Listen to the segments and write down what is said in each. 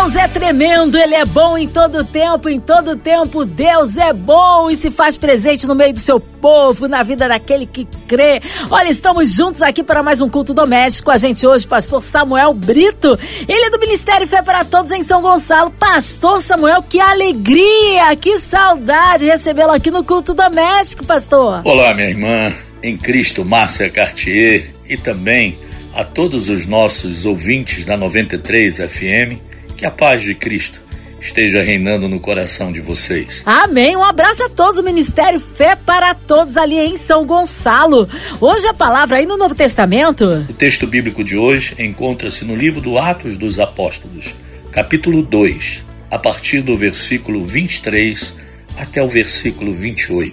Deus é tremendo, Ele é bom em todo tempo, em todo tempo Deus é bom e se faz presente no meio do seu povo, na vida daquele que crê. Olha, estamos juntos aqui para mais um culto doméstico. A gente hoje, pastor Samuel Brito, ele é do Ministério Fé para Todos em São Gonçalo. Pastor Samuel, que alegria, que saudade recebê-lo aqui no culto doméstico, pastor. Olá, minha irmã, em Cristo, Márcia Cartier e também a todos os nossos ouvintes da 93 FM que a paz de Cristo esteja reinando no coração de vocês. Amém. Um abraço a todos o Ministério Fé para Todos ali em São Gonçalo. Hoje a palavra aí no Novo Testamento. O texto bíblico de hoje encontra-se no livro do Atos dos Apóstolos, capítulo 2, a partir do versículo 23 até o versículo 28.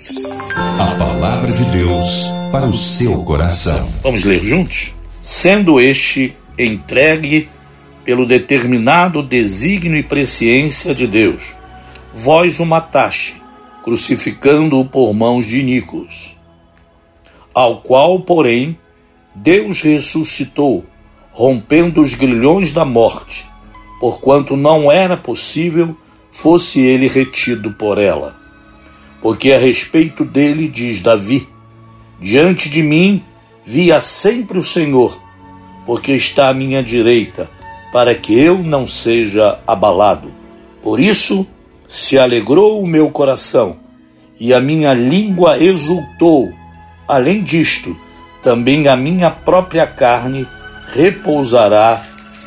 A palavra de Deus para o seu coração. Vamos ler juntos? Sendo este entregue pelo determinado desígnio e presciência de Deus. Vós o mataste, crucificando-o por mãos de Nicos, ao qual, porém, Deus ressuscitou, rompendo os grilhões da morte, porquanto não era possível fosse ele retido por ela. Porque a respeito dele diz Davi: Diante de mim via sempre o Senhor, porque está à minha direita para que eu não seja abalado. Por isso se alegrou o meu coração e a minha língua exultou. Além disto, também a minha própria carne repousará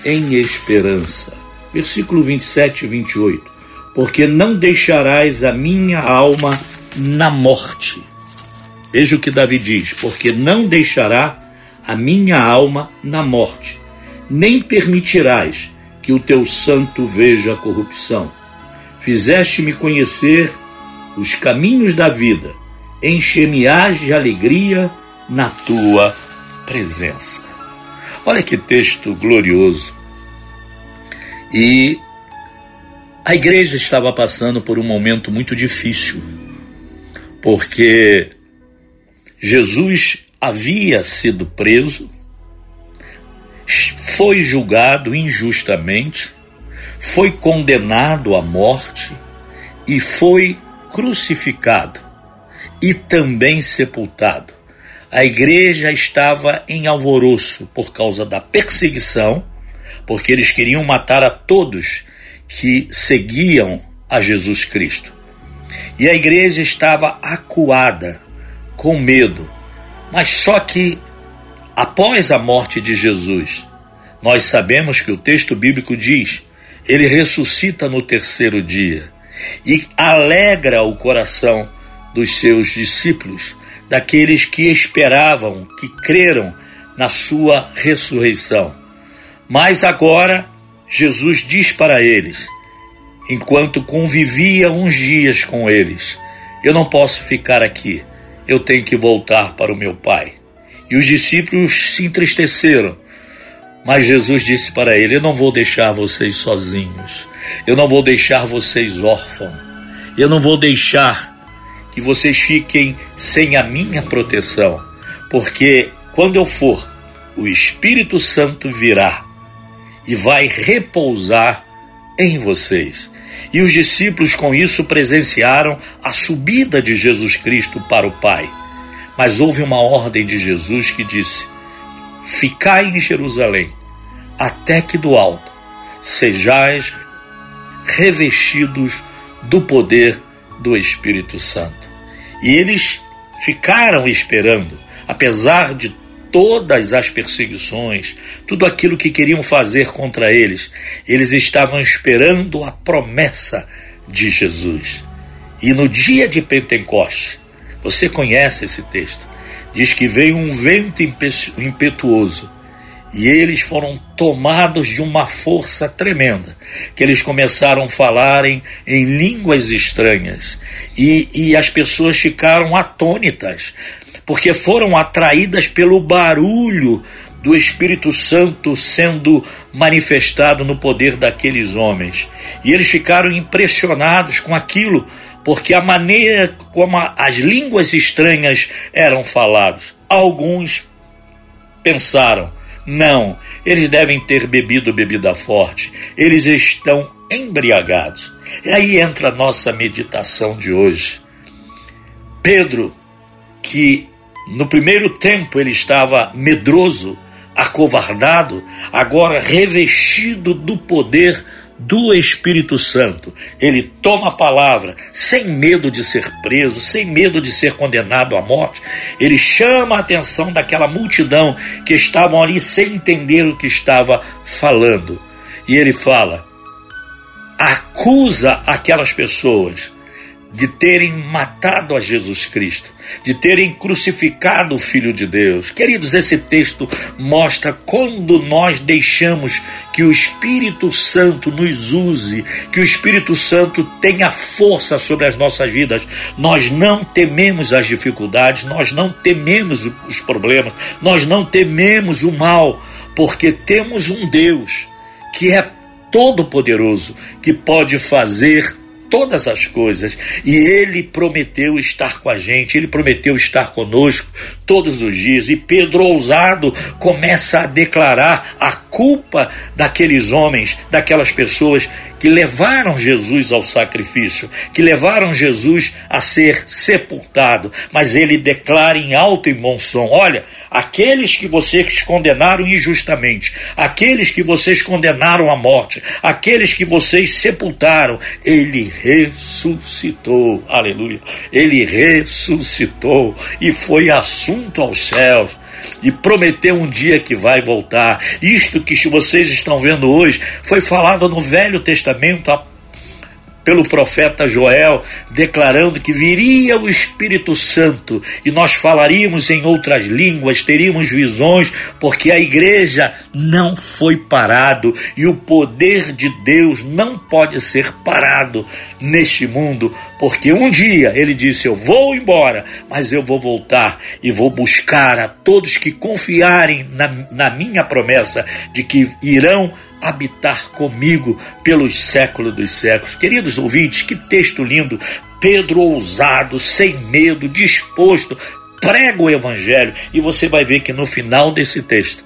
em esperança. Versículo 27 e 28. Porque não deixarás a minha alma na morte. Veja o que Davi diz: porque não deixará a minha alma na morte nem permitirás que o teu santo veja a corrupção. Fizeste-me conhecer os caminhos da vida, enche-me-ás de alegria na tua presença. Olha que texto glorioso. E a igreja estava passando por um momento muito difícil, porque Jesus havia sido preso, foi julgado injustamente, foi condenado à morte e foi crucificado e também sepultado. A igreja estava em alvoroço por causa da perseguição, porque eles queriam matar a todos que seguiam a Jesus Cristo. E a igreja estava acuada, com medo. Mas só que Após a morte de Jesus, nós sabemos que o texto bíblico diz: ele ressuscita no terceiro dia e alegra o coração dos seus discípulos, daqueles que esperavam, que creram na sua ressurreição. Mas agora Jesus diz para eles, enquanto convivia uns dias com eles: Eu não posso ficar aqui, eu tenho que voltar para o meu Pai. E os discípulos se entristeceram. Mas Jesus disse para ele: Eu não vou deixar vocês sozinhos. Eu não vou deixar vocês órfãos. Eu não vou deixar que vocês fiquem sem a minha proteção. Porque quando eu for, o Espírito Santo virá e vai repousar em vocês. E os discípulos com isso presenciaram a subida de Jesus Cristo para o Pai. Mas houve uma ordem de Jesus que disse: Ficai em Jerusalém, até que do alto sejais revestidos do poder do Espírito Santo. E eles ficaram esperando, apesar de todas as perseguições, tudo aquilo que queriam fazer contra eles, eles estavam esperando a promessa de Jesus. E no dia de Pentecostes, você conhece esse texto. Diz que veio um vento impetuoso e eles foram tomados de uma força tremenda, que eles começaram a falar em, em línguas estranhas e, e as pessoas ficaram atônitas, porque foram atraídas pelo barulho do Espírito Santo sendo manifestado no poder daqueles homens. E eles ficaram impressionados com aquilo, porque a maneira como as línguas estranhas eram faladas. Alguns pensaram: não, eles devem ter bebido bebida forte, eles estão embriagados. E aí entra a nossa meditação de hoje. Pedro, que no primeiro tempo ele estava medroso, acovardado, agora revestido do poder do Espírito Santo. Ele toma a palavra sem medo de ser preso, sem medo de ser condenado à morte. Ele chama a atenção daquela multidão que estavam ali sem entender o que estava falando. E ele fala: acusa aquelas pessoas de terem matado a Jesus Cristo, de terem crucificado o Filho de Deus. Queridos, esse texto mostra quando nós deixamos que o Espírito Santo nos use, que o Espírito Santo tenha força sobre as nossas vidas. Nós não tememos as dificuldades, nós não tememos os problemas, nós não tememos o mal, porque temos um Deus que é todo-poderoso, que pode fazer todas as coisas. E ele prometeu estar com a gente, ele prometeu estar conosco todos os dias. E Pedro, ousado, começa a declarar a culpa daqueles homens, daquelas pessoas que levaram Jesus ao sacrifício, que levaram Jesus a ser sepultado. Mas ele declara em alto e bom som: Olha, aqueles que vocês condenaram injustamente, aqueles que vocês condenaram à morte, aqueles que vocês sepultaram, ele ressuscitou. Aleluia. Ele ressuscitou e foi assunto aos céus e prometeu um dia que vai voltar. Isto que vocês estão vendo hoje foi falado no Velho Testamento há pelo profeta Joel, declarando que viria o Espírito Santo e nós falaríamos em outras línguas, teríamos visões, porque a igreja não foi parado e o poder de Deus não pode ser parado neste mundo, porque um dia ele disse: Eu vou embora, mas eu vou voltar e vou buscar a todos que confiarem na, na minha promessa de que irão habitar comigo pelos séculos dos séculos. Queridos ouvintes, que texto lindo! Pedro ousado, sem medo, disposto, prega o evangelho e você vai ver que no final desse texto,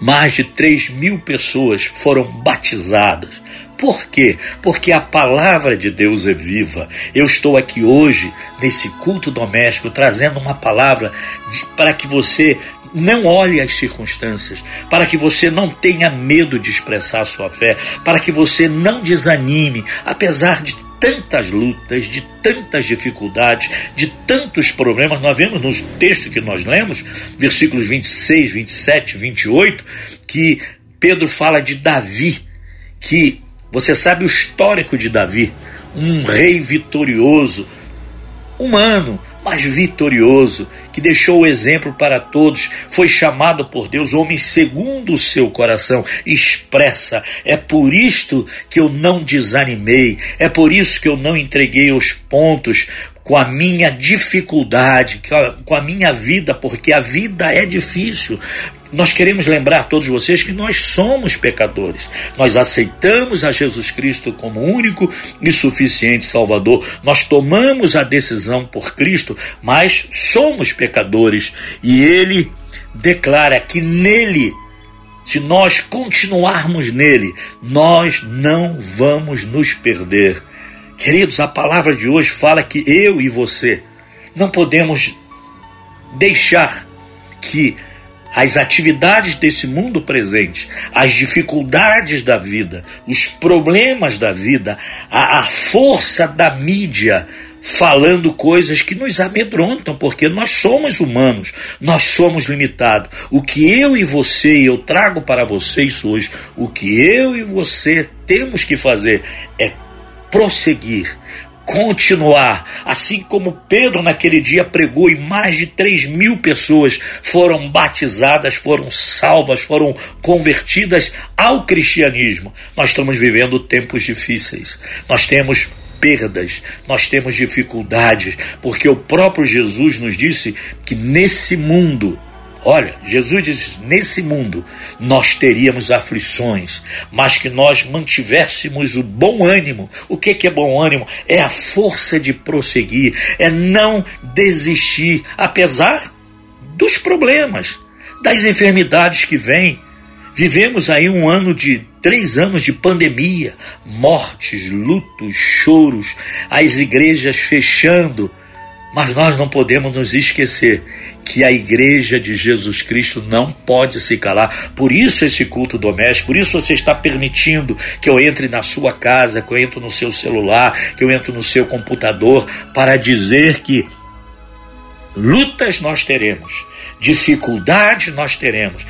mais de 3 mil pessoas foram batizadas. Por quê? Porque a palavra de Deus é viva. Eu estou aqui hoje, nesse culto doméstico, trazendo uma palavra para que você não olhe as circunstâncias, para que você não tenha medo de expressar sua fé, para que você não desanime, apesar de tantas lutas, de tantas dificuldades, de tantos problemas. Nós vemos nos textos que nós lemos, versículos 26, 27, 28, que Pedro fala de Davi, que você sabe o histórico de Davi, um rei vitorioso, humano, mas vitorioso, que deixou o exemplo para todos, foi chamado por Deus, homem segundo o seu coração, expressa. É por isto que eu não desanimei, é por isso que eu não entreguei os pontos, com a minha dificuldade, com a minha vida, porque a vida é difícil. Nós queremos lembrar a todos vocês que nós somos pecadores. Nós aceitamos a Jesus Cristo como único e suficiente Salvador. Nós tomamos a decisão por Cristo, mas somos pecadores e Ele declara que nele, se nós continuarmos nele, nós não vamos nos perder. Queridos, a palavra de hoje fala que eu e você não podemos deixar que as atividades desse mundo presente, as dificuldades da vida, os problemas da vida, a, a força da mídia falando coisas que nos amedrontam, porque nós somos humanos, nós somos limitados. O que eu e você, e eu trago para vocês hoje, o que eu e você temos que fazer é prosseguir continuar. Assim como Pedro naquele dia pregou e mais de 3 mil pessoas foram batizadas, foram salvas, foram convertidas ao cristianismo. Nós estamos vivendo tempos difíceis. Nós temos perdas, nós temos dificuldades, porque o próprio Jesus nos disse que nesse mundo Olha, Jesus diz: nesse mundo nós teríamos aflições, mas que nós mantivéssemos o bom ânimo. O que, que é bom ânimo? É a força de prosseguir, é não desistir, apesar dos problemas, das enfermidades que vêm. Vivemos aí um ano de três anos de pandemia, mortes, lutos, choros, as igrejas fechando. Mas nós não podemos nos esquecer que a igreja de Jesus Cristo não pode se calar. Por isso esse culto doméstico, por isso você está permitindo que eu entre na sua casa, que eu entre no seu celular, que eu entre no seu computador, para dizer que lutas nós teremos, dificuldades nós teremos,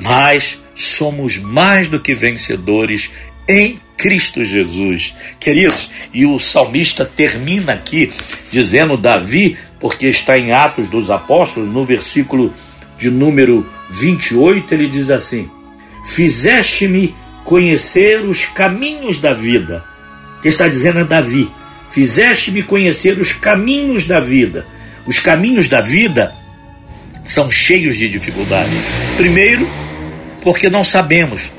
mas somos mais do que vencedores em Cristo Jesus. Queridos, e o salmista termina aqui dizendo: Davi, porque está em Atos dos Apóstolos, no versículo de número 28, ele diz assim: Fizeste-me conhecer os caminhos da vida. Que está dizendo é Davi: Fizeste-me conhecer os caminhos da vida. Os caminhos da vida são cheios de dificuldades. Primeiro, porque não sabemos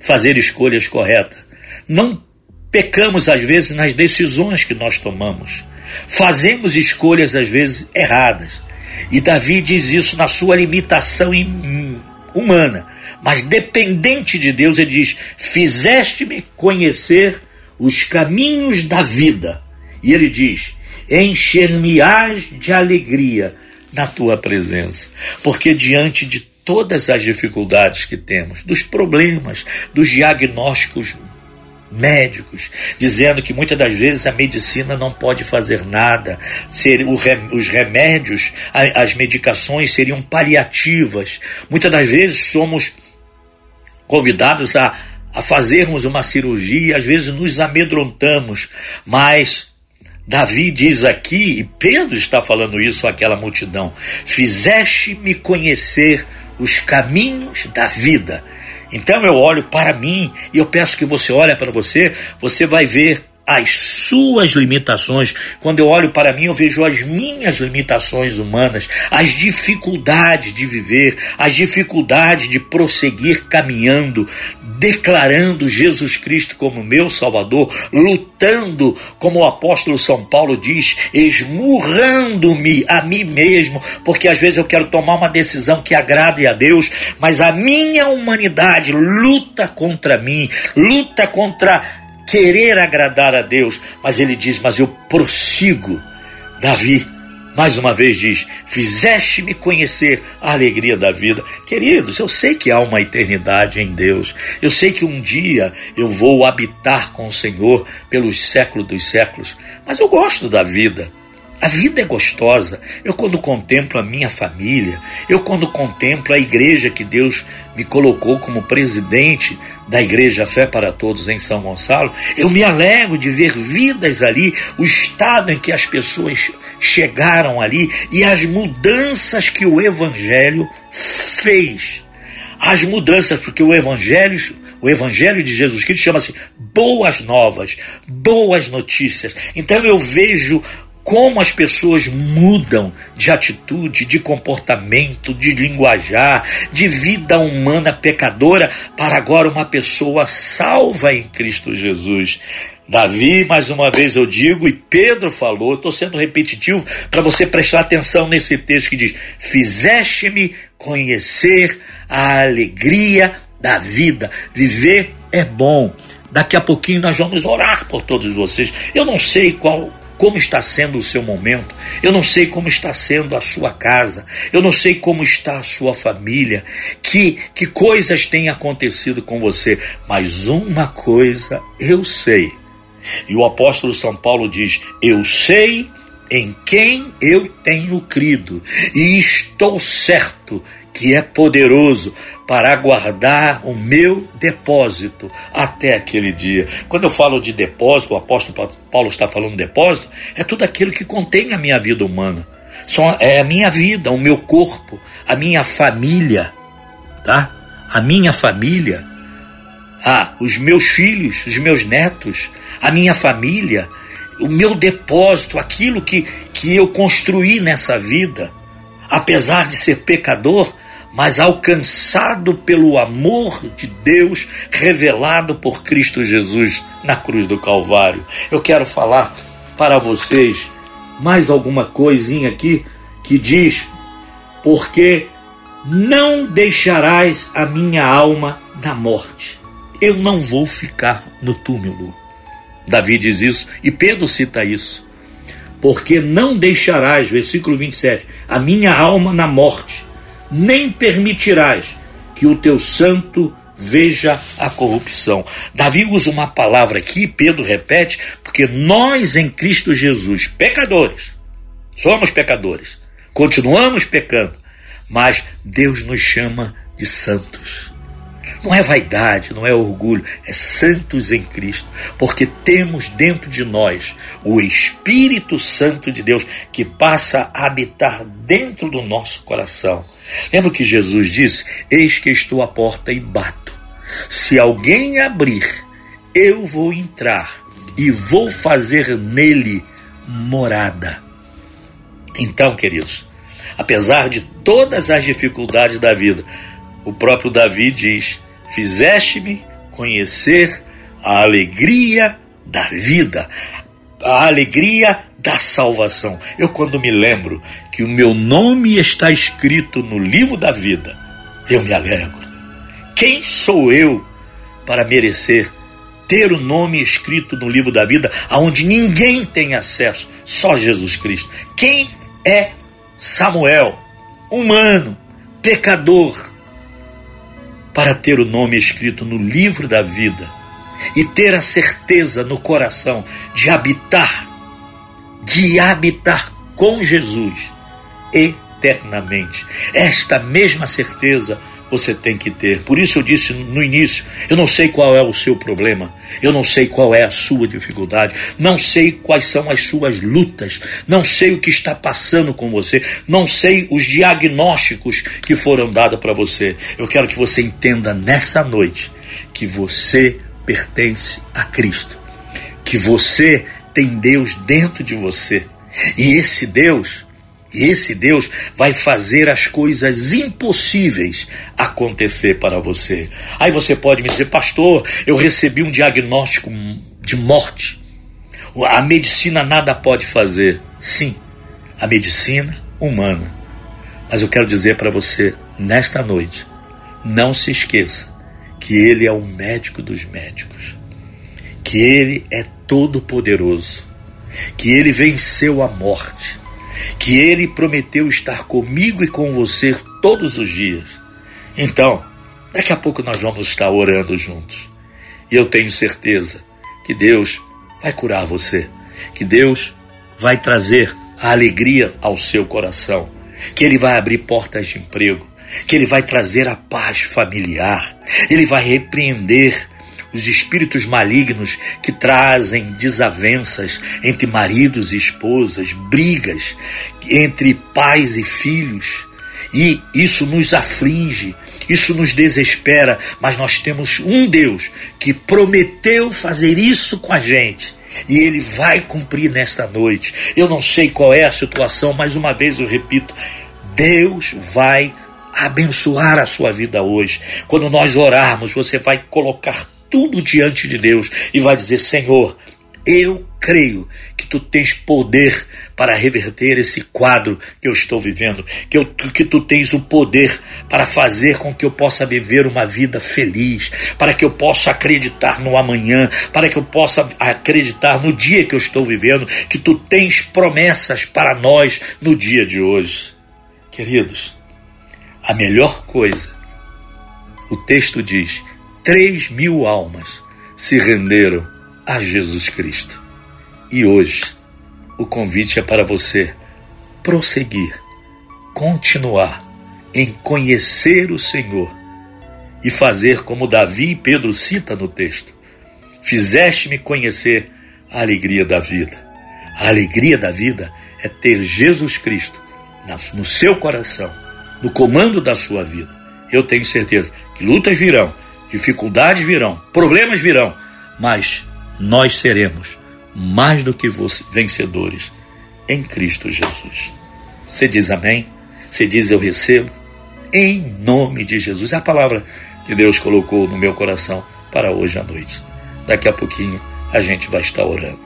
fazer escolhas corretas. Não pecamos às vezes nas decisões que nós tomamos. Fazemos escolhas às vezes erradas. E Davi diz isso na sua limitação humana. Mas dependente de Deus, ele diz: Fizeste-me conhecer os caminhos da vida. E ele diz: Encher-me-ás de alegria na tua presença. Porque diante de todas as dificuldades que temos, dos problemas, dos diagnósticos médicos, dizendo que muitas das vezes a medicina não pode fazer nada, ser, os remédios, as medicações seriam paliativas. Muitas das vezes somos convidados a, a fazermos uma cirurgia, às vezes nos amedrontamos, mas Davi diz aqui, e Pedro está falando isso àquela multidão: Fizeste-me conhecer os caminhos da vida. Então eu olho para mim e eu peço que você olhe para você, você vai ver as suas limitações. Quando eu olho para mim, eu vejo as minhas limitações humanas, as dificuldades de viver, as dificuldades de prosseguir caminhando, declarando Jesus Cristo como meu Salvador, lutando, como o apóstolo São Paulo diz, esmurrando-me a mim mesmo, porque às vezes eu quero tomar uma decisão que agrade a Deus, mas a minha humanidade luta contra mim, luta contra querer agradar a Deus, mas ele diz: Mas eu prossigo. Davi, mais uma vez, diz: Fizeste-me conhecer a alegria da vida. Queridos, eu sei que há uma eternidade em Deus. Eu sei que um dia eu vou habitar com o Senhor pelos séculos dos séculos, mas eu gosto da vida. A vida é gostosa. Eu, quando contemplo a minha família, eu, quando contemplo a igreja que Deus me colocou como presidente da Igreja Fé para Todos em São Gonçalo, eu me alegro de ver vidas ali, o estado em que as pessoas chegaram ali e as mudanças que o Evangelho fez. As mudanças, porque o Evangelho o Evangelho de Jesus Cristo chama-se Boas Novas, Boas Notícias. Então eu vejo como as pessoas mudam de atitude, de comportamento, de linguajar, de vida humana pecadora para agora uma pessoa salva em Cristo Jesus. Davi, mais uma vez eu digo, e Pedro falou, estou sendo repetitivo para você prestar atenção nesse texto que diz: Fizeste-me conhecer a alegria da vida. Viver é bom. Daqui a pouquinho nós vamos orar por todos vocês. Eu não sei qual como está sendo o seu momento, eu não sei como está sendo a sua casa, eu não sei como está a sua família, que, que coisas têm acontecido com você, mas uma coisa eu sei. E o apóstolo São Paulo diz: Eu sei em quem eu tenho crido, e estou certo que é poderoso para guardar o meu depósito até aquele dia. Quando eu falo de depósito, o apóstolo Paulo está falando de depósito, é tudo aquilo que contém a minha vida humana. É a minha vida, o meu corpo, a minha família, tá? A minha família, ah, os meus filhos, os meus netos, a minha família, o meu depósito, aquilo que, que eu construí nessa vida apesar de ser pecador, mas alcançado pelo amor de Deus revelado por Cristo Jesus na cruz do Calvário. Eu quero falar para vocês mais alguma coisinha aqui que diz: porque não deixarás a minha alma na morte. Eu não vou ficar no túmulo. Davi diz isso e Pedro cita isso. Porque não deixarás, versículo 27, a minha alma na morte, nem permitirás que o teu santo veja a corrupção. Davi usa uma palavra aqui, Pedro repete, porque nós em Cristo Jesus, pecadores, somos pecadores, continuamos pecando, mas Deus nos chama de santos. Não é vaidade, não é orgulho, é santos em Cristo, porque temos dentro de nós o Espírito Santo de Deus que passa a habitar dentro do nosso coração. Lembra que Jesus disse: Eis que estou à porta e bato. Se alguém abrir, eu vou entrar e vou fazer nele morada. Então, queridos, apesar de todas as dificuldades da vida, o próprio Davi diz: Fizeste-me conhecer a alegria da vida, a alegria da salvação. Eu, quando me lembro que o meu nome está escrito no livro da vida, eu me alegro. Quem sou eu para merecer ter o nome escrito no livro da vida, aonde ninguém tem acesso, só Jesus Cristo? Quem é Samuel, humano, pecador, para ter o nome escrito no livro da vida e ter a certeza no coração de habitar, de habitar com Jesus eternamente. Esta mesma certeza você tem que ter. Por isso eu disse no início: eu não sei qual é o seu problema, eu não sei qual é a sua dificuldade, não sei quais são as suas lutas, não sei o que está passando com você, não sei os diagnósticos que foram dados para você. Eu quero que você entenda nessa noite que você pertence a Cristo, que você tem Deus dentro de você. E esse Deus e esse Deus vai fazer as coisas impossíveis acontecer para você. Aí você pode me dizer, pastor, eu recebi um diagnóstico de morte. A medicina nada pode fazer. Sim, a medicina humana. Mas eu quero dizer para você, nesta noite, não se esqueça que Ele é o médico dos médicos, que Ele é todo-poderoso, que Ele venceu a morte que Ele prometeu estar comigo e com você todos os dias. Então, daqui a pouco nós vamos estar orando juntos. E eu tenho certeza que Deus vai curar você, que Deus vai trazer a alegria ao seu coração, que Ele vai abrir portas de emprego, que Ele vai trazer a paz familiar, Ele vai repreender os espíritos malignos que trazem desavenças entre maridos e esposas, brigas entre pais e filhos. E isso nos aflige, isso nos desespera, mas nós temos um Deus que prometeu fazer isso com a gente. E ele vai cumprir nesta noite. Eu não sei qual é a situação, mas uma vez eu repito: Deus vai abençoar a sua vida hoje. Quando nós orarmos, você vai colocar tudo diante de Deus e vai dizer: Senhor, eu creio que tu tens poder para reverter esse quadro que eu estou vivendo, que, eu, que tu tens o poder para fazer com que eu possa viver uma vida feliz, para que eu possa acreditar no amanhã, para que eu possa acreditar no dia que eu estou vivendo, que tu tens promessas para nós no dia de hoje. Queridos, a melhor coisa, o texto diz, Três mil almas se renderam a Jesus Cristo. E hoje, o convite é para você prosseguir, continuar em conhecer o Senhor e fazer como Davi e Pedro cita no texto. Fizeste-me conhecer a alegria da vida. A alegria da vida é ter Jesus Cristo no seu coração, no comando da sua vida. Eu tenho certeza que lutas virão, dificuldades virão, problemas virão, mas nós seremos mais do que vencedores em Cristo Jesus. Você diz amém? Você diz: Eu recebo. Em nome de Jesus. É a palavra que Deus colocou no meu coração para hoje à noite. Daqui a pouquinho a gente vai estar orando.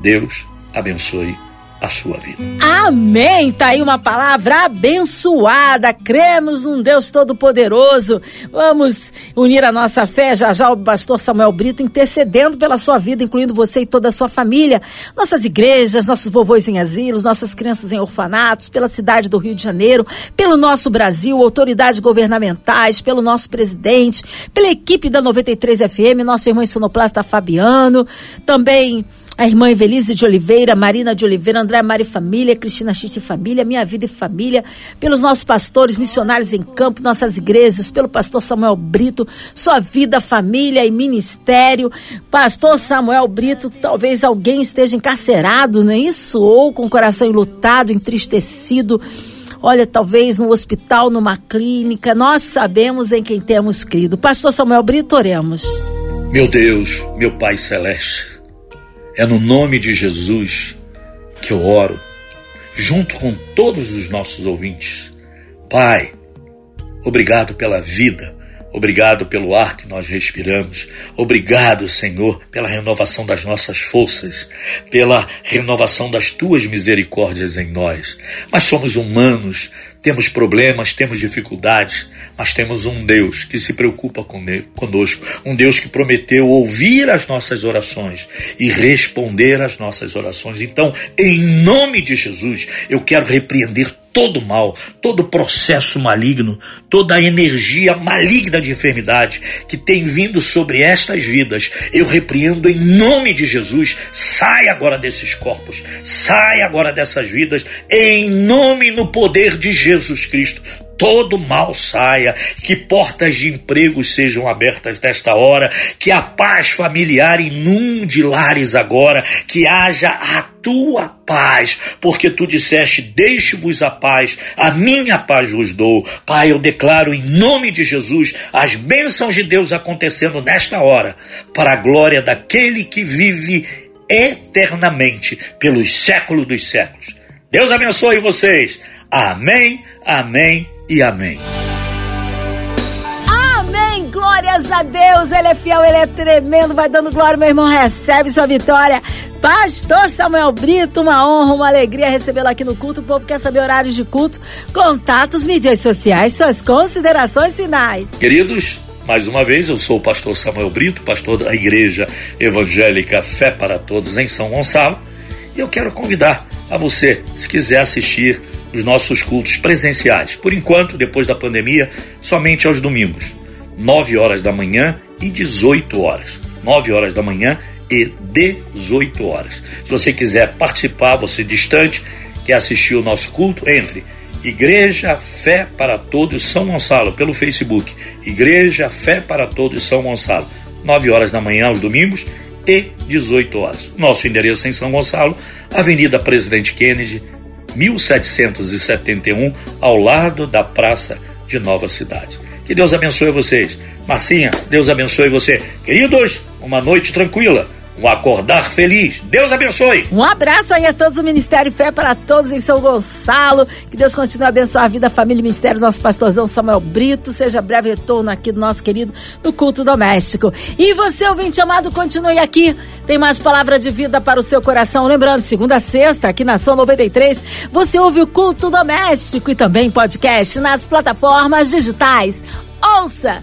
Deus abençoe a sua vida. Amém! Tá aí uma palavra abençoada. Cremos num Deus Todo-Poderoso. Vamos unir a nossa fé. Já já o pastor Samuel Brito intercedendo pela sua vida, incluindo você e toda a sua família. Nossas igrejas, nossos vovôs em asilos, nossas crianças em orfanatos, pela cidade do Rio de Janeiro, pelo nosso Brasil, autoridades governamentais, pelo nosso presidente, pela equipe da 93 FM, nosso irmão sonoplasta Fabiano, também a irmã Evelise de Oliveira, Marina de Oliveira, André Mari Família, Cristina Xiste Família, Minha Vida e Família, pelos nossos pastores, missionários em campo, nossas igrejas, pelo pastor Samuel Brito, Sua Vida, Família e Ministério. Pastor Samuel Brito, talvez alguém esteja encarcerado, não é isso? Ou com o coração enlutado, entristecido olha, talvez no hospital, numa clínica, nós sabemos em quem temos crido. Pastor Samuel Brito, oremos. Meu Deus, meu Pai Celeste, é no nome de Jesus que eu oro, junto com todos os nossos ouvintes. Pai, obrigado pela vida, obrigado pelo ar que nós respiramos, obrigado, Senhor, pela renovação das nossas forças, pela renovação das tuas misericórdias em nós. Mas somos humanos, temos problemas, temos dificuldades, mas temos um Deus que se preocupa conosco, um Deus que prometeu ouvir as nossas orações e responder às nossas orações. Então, em nome de Jesus, eu quero repreender todo mal, todo processo maligno, toda a energia maligna de enfermidade que tem vindo sobre estas vidas. Eu repreendo em nome de Jesus. Sai agora desses corpos, sai agora dessas vidas, em nome e no poder de Jesus Cristo todo mal saia, que portas de emprego sejam abertas nesta hora, que a paz familiar inunde lares agora, que haja a tua paz, porque tu disseste: Deixe-vos a paz, a minha paz vos dou. Pai, eu declaro em nome de Jesus as bênçãos de Deus acontecendo nesta hora, para a glória daquele que vive eternamente pelos séculos dos séculos. Deus abençoe vocês. Amém, amém e amém. Amém, glórias a Deus, Ele é fiel, Ele é tremendo, vai dando glória, meu irmão, recebe sua vitória. Pastor Samuel Brito, uma honra, uma alegria recebê-lo aqui no culto. O povo quer saber horários de culto, contatos, mídias sociais, suas considerações finais. Queridos, mais uma vez, eu sou o pastor Samuel Brito, pastor da Igreja Evangélica Fé para Todos em São Gonçalo, e eu quero convidar a você, se quiser assistir os nossos cultos presenciais. Por enquanto, depois da pandemia, somente aos domingos, 9 horas da manhã e 18 horas. 9 horas da manhã e 18 horas. Se você quiser participar, você distante, quer assistir o nosso culto, entre Igreja Fé para Todos São Gonçalo pelo Facebook. Igreja Fé para Todos São Gonçalo. 9 horas da manhã aos domingos e 18 horas. Nosso endereço é em São Gonçalo, Avenida Presidente Kennedy, 1771, ao lado da Praça de Nova Cidade. Que Deus abençoe vocês. Marcinha, Deus abençoe você. Queridos, uma noite tranquila um acordar feliz. Deus abençoe. Um abraço aí a todos o Ministério Fé para todos em São Gonçalo. Que Deus continue a abençoar a vida, a família e ministério do nosso pastorzão Samuel Brito. Seja breve retorno aqui do nosso querido no culto doméstico. E você, ouvinte amado, continue aqui. Tem mais palavra de vida para o seu coração. Lembrando, segunda a sexta, aqui na Sua 93, você ouve o culto doméstico e também podcast nas plataformas digitais. Ouça